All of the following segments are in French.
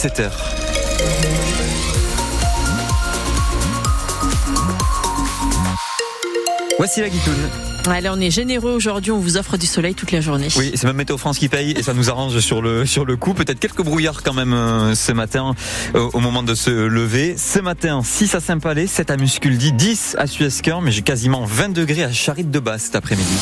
7h. Voici la guitoune. Allez, on est généreux aujourd'hui, on vous offre du soleil toute la journée. Oui, c'est même Météo France qui paye et ça nous arrange sur le, sur le coup. Peut-être quelques brouillards quand même euh, ce matin euh, au moment de se lever. Ce matin, 6 à Saint-Palais, 7 à Musculdi, 10 à Suesquin, mais j'ai quasiment 20 degrés à Charite de Basse cet après-midi.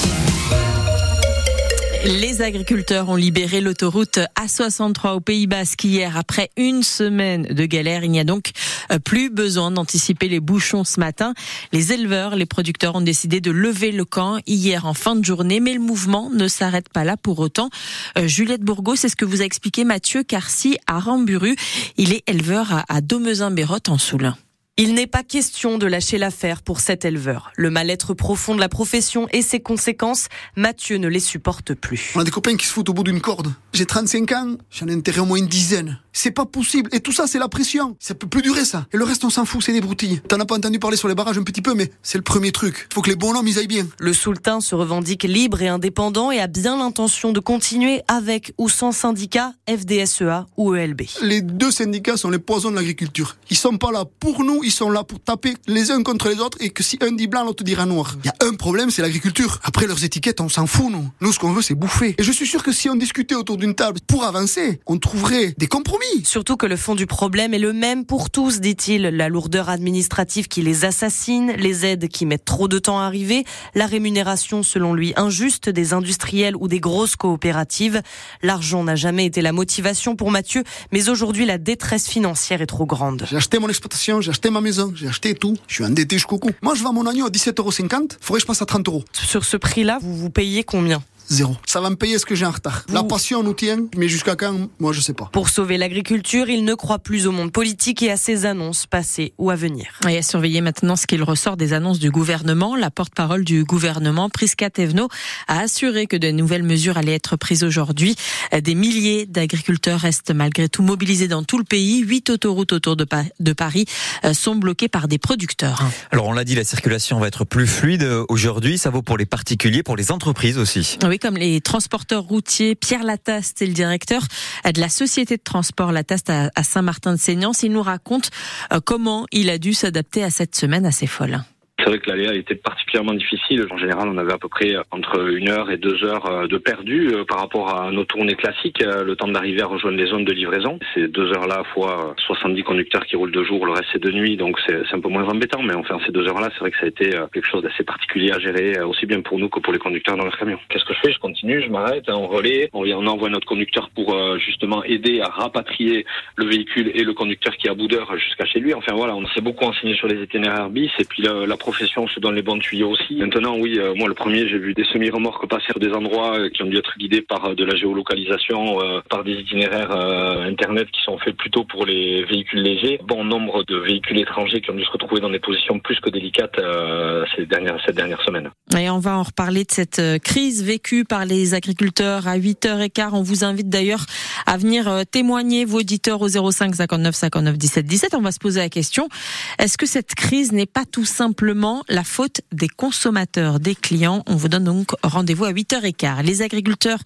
Les agriculteurs ont libéré l'autoroute A63 au Pays Basque hier après une semaine de galère. Il n'y a donc euh, plus besoin d'anticiper les bouchons ce matin. Les éleveurs, les producteurs ont décidé de lever le camp hier en fin de journée, mais le mouvement ne s'arrête pas là pour autant. Euh, Juliette Bourgo, c'est ce que vous a expliqué Mathieu Carcy à Ramburu. Il est éleveur à, à Domezin-Bérotte en Soulin. Il n'est pas question de lâcher l'affaire pour cet éleveur. Le mal-être profond de la profession et ses conséquences, Mathieu ne les supporte plus. On a des copains qui se foutent au bout d'une corde. J'ai 35 ans, j'en ai enterré au moins une dizaine. C'est pas possible. Et tout ça, c'est la pression. Ça peut plus durer, ça. Et le reste, on s'en fout, c'est des broutilles. T'en as pas entendu parler sur les barrages un petit peu, mais c'est le premier truc. Faut que les bonhommes, ils aillent bien. Le sultan se revendique libre et indépendant et a bien l'intention de continuer avec ou sans syndicat, FDSEA ou ELB. Les deux syndicats sont les poisons de l'agriculture. Ils sont pas là pour nous, ils sont là pour taper les uns contre les autres et que si un dit blanc, l'autre dira noir. Il y a un problème, c'est l'agriculture. Après leurs étiquettes, on s'en fout, nous. Nous, ce qu'on veut, c'est bouffer. Et je suis sûr que si on discutait autour d'une table pour avancer, on trouverait des compromis. Surtout que le fond du problème est le même pour tous, dit-il. La lourdeur administrative qui les assassine, les aides qui mettent trop de temps à arriver, la rémunération, selon lui, injuste des industriels ou des grosses coopératives. L'argent n'a jamais été la motivation pour Mathieu, mais aujourd'hui, la détresse financière est trop grande. J'ai acheté mon exploitation, j'ai acheté ma maison, j'ai acheté tout. Je suis endetté jusqu'au cou. Moi, je vends mon agneau à 17,50€. Faudrait que je passe à 30 euros. Sur ce prix-là, vous vous payez combien? Zéro. Ça va me payer ce que j'ai en retard? La passion nous tient, mais jusqu'à quand, moi je sais pas. Pour sauver l'agriculture, il ne croit plus au monde politique et à ses annonces passées ou à venir. Et à surveiller maintenant ce qu'il ressort des annonces du gouvernement. La porte-parole du gouvernement, Prisca Tevno, a assuré que de nouvelles mesures allaient être prises aujourd'hui. Des milliers d'agriculteurs restent malgré tout mobilisés dans tout le pays. Huit autoroutes autour de, de Paris euh, sont bloquées par des producteurs. Alors on l'a dit, la circulation va être plus fluide aujourd'hui. Ça vaut pour les particuliers, pour les entreprises aussi. Oui, comme les transporteurs routiers. Pierre Lataste est le directeur de la société de transport Lataste à Saint-Martin-de-Seignance. Il nous raconte euh, comment il a dû s'adapter à cette semaine assez folle. C'est vrai que l'aléa était particulièrement difficile. En général, on avait à peu près entre une heure et deux heures euh, de perdu euh, par rapport à nos tournées classiques, euh, le temps d'arriver à rejoindre les zones de livraison. C'est deux heures-là fois 70 conducteurs qui roulent de jour, le reste c'est de nuit, donc c'est un peu moins embêtant. Mais enfin, ces deux heures-là, c'est vrai que ça a été quelque chose d'assez particulier à gérer, aussi bien pour nous que pour les conducteurs dans leur camion. Qu'est-ce que je fais? Je continue, je m'arrête, on relaie, on envoie notre conducteur pour justement aider à rapatrier le véhicule et le conducteur qui est à bout d'heure jusqu'à chez lui. Enfin voilà, on s'est beaucoup enseigné sur les itinéraires bis et puis la, la profession se donne les bons tuyaux aussi. Maintenant, oui, euh, moi le premier, j'ai vu des semi-remorques passer sur des endroits euh, qui ont dû être guidés par euh, de la géolocalisation, par des itinéraires internet qui sont faits plutôt pour les véhicules légers. Bon nombre de véhicules étrangers qui ont dû se retrouver dans des positions plus que délicates ces dernières, cette dernière semaine. Et on va en reparler de cette crise vécue par les agriculteurs à 8h15. On vous invite d'ailleurs à venir témoigner, vos auditeurs, au 05 59 59 17 17. On va se poser la question, est-ce que cette crise n'est pas tout simplement la faute des consommateurs, des clients. On vous donne donc rendez-vous à 8h15. Les agriculteurs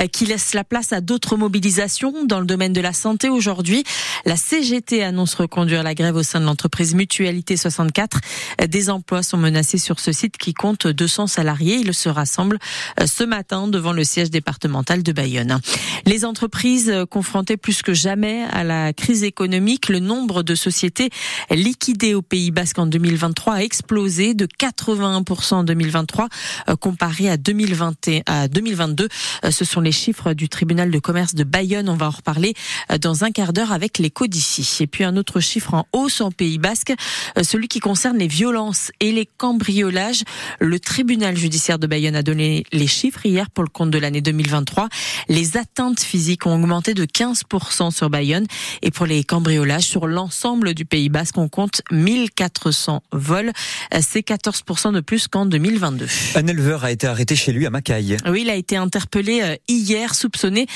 euh, qui laissent la place à d'autres mobilisations dans le domaine de la santé aujourd'hui. La CGT annonce reconduire la grève au sein de l'entreprise Mutualité 64. Euh, des emplois sont menacés sur ce site qui compte 200 salariés. Ils se rassemblent euh, ce matin devant le siège départemental de Bayonne. Les entreprises confrontées plus que jamais à la crise économique, le nombre de sociétés liquidées au Pays Basque en 2023 a explosé de 81% en 2023 euh, comparé à 2021 à 2022. Euh, ce sont les chiffres du tribunal de commerce de Bayonne. On va en reparler euh, dans un quart d'heure avec l'écho d'ici. Et puis un autre chiffre en hausse en Pays Basque, celui qui concerne les violences et les cambriolages. Le tribunal judiciaire de Bayonne a donné les chiffres hier pour le compte de l'année 2023. Les atteintes physiques ont augmenté de 15% sur Bayonne et pour les cambriolages sur l'ensemble du Pays Basque, on compte 1400 vols. C'est 14% de plus qu'en 2022. Un éleveur a été arrêté chez lui à Macaille. Oui, il a été interpellé hier, soupçonné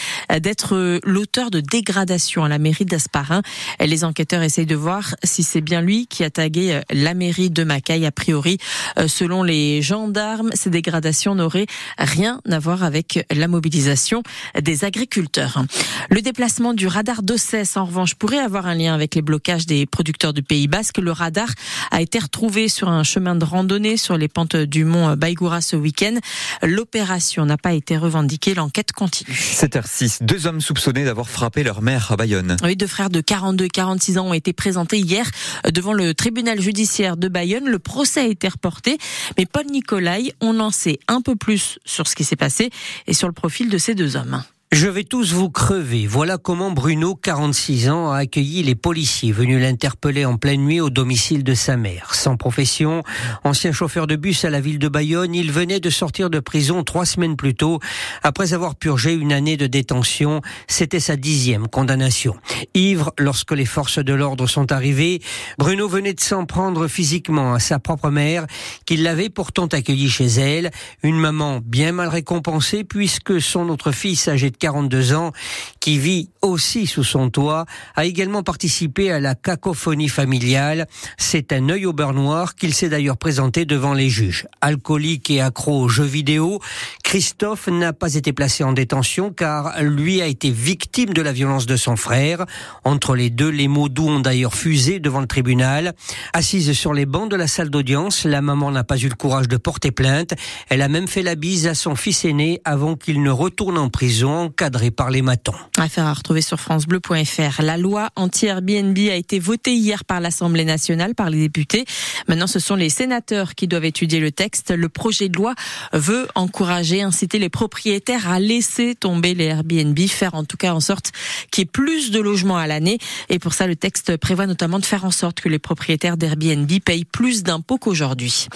d'être l'auteur de dégradation à la mairie d'Asparin. Les enquêteurs essayent de voir si c'est bien lui qui a tagué la mairie de Macaille. A priori, selon les gendarmes, ces dégradations n'auraient rien à voir avec la mobilisation des agriculteurs. Le déplacement du radar d'Ossès, en revanche, pourrait avoir un lien avec les blocages des producteurs du Pays Basque. Le radar a été retrouvé sur un chemin de randonnée sur les pentes du mont Baïgoura ce week-end. L'opération n'a pas été revendiquée. L'enquête continue. 7h06. Deux hommes soupçonnés d'avoir frappé leur mère à Bayonne. Oui, deux frères de 42 et 46 ans ont été présentés hier devant le tribunal judiciaire de Bayonne. Le procès a été reporté, mais Paul Nicolai, on en sait un peu plus sur ce qui s'est passé et sur le profil de ces deux hommes. Je vais tous vous crever. Voilà comment Bruno, 46 ans, a accueilli les policiers venus l'interpeller en pleine nuit au domicile de sa mère. Sans profession, ancien chauffeur de bus à la ville de Bayonne, il venait de sortir de prison trois semaines plus tôt, après avoir purgé une année de détention. C'était sa dixième condamnation. Ivre, lorsque les forces de l'ordre sont arrivées, Bruno venait de s'en prendre physiquement à sa propre mère, qui l'avait pourtant accueilli chez elle. Une maman bien mal récompensée puisque son autre fils âgé de 42 ans, qui vit aussi sous son toit, a également participé à la cacophonie familiale. C'est un œil au beurre noir qu'il s'est d'ailleurs présenté devant les juges. Alcoolique et accro aux jeux vidéo, Christophe n'a pas été placé en détention car lui a été victime de la violence de son frère. Entre les deux, les mots doux ont d'ailleurs fusé devant le tribunal. Assise sur les bancs de la salle d'audience, la maman n'a pas eu le courage de porter plainte. Elle a même fait la bise à son fils aîné avant qu'il ne retourne en prison encadré par les matons. Affaire à retrouver sur francebleu.fr. La loi anti-Airbnb a été votée hier par l'Assemblée nationale, par les députés. Maintenant, ce sont les sénateurs qui doivent étudier le texte. Le projet de loi veut encourager, inciter les propriétaires à laisser tomber les Airbnb, faire en tout cas en sorte qu'il y ait plus de logements à l'année. Et pour ça, le texte prévoit notamment de faire en sorte que les propriétaires d'Airbnb payent plus d'impôts qu'aujourd'hui.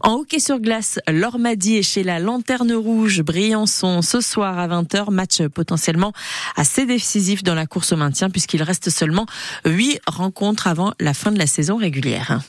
En hockey sur glace, Lormadi est chez la Lanterne Rouge, Briançon, ce soir à 20h, potentiellement assez décisif dans la course au maintien puisqu'il reste seulement 8 rencontres avant la fin de la saison régulière.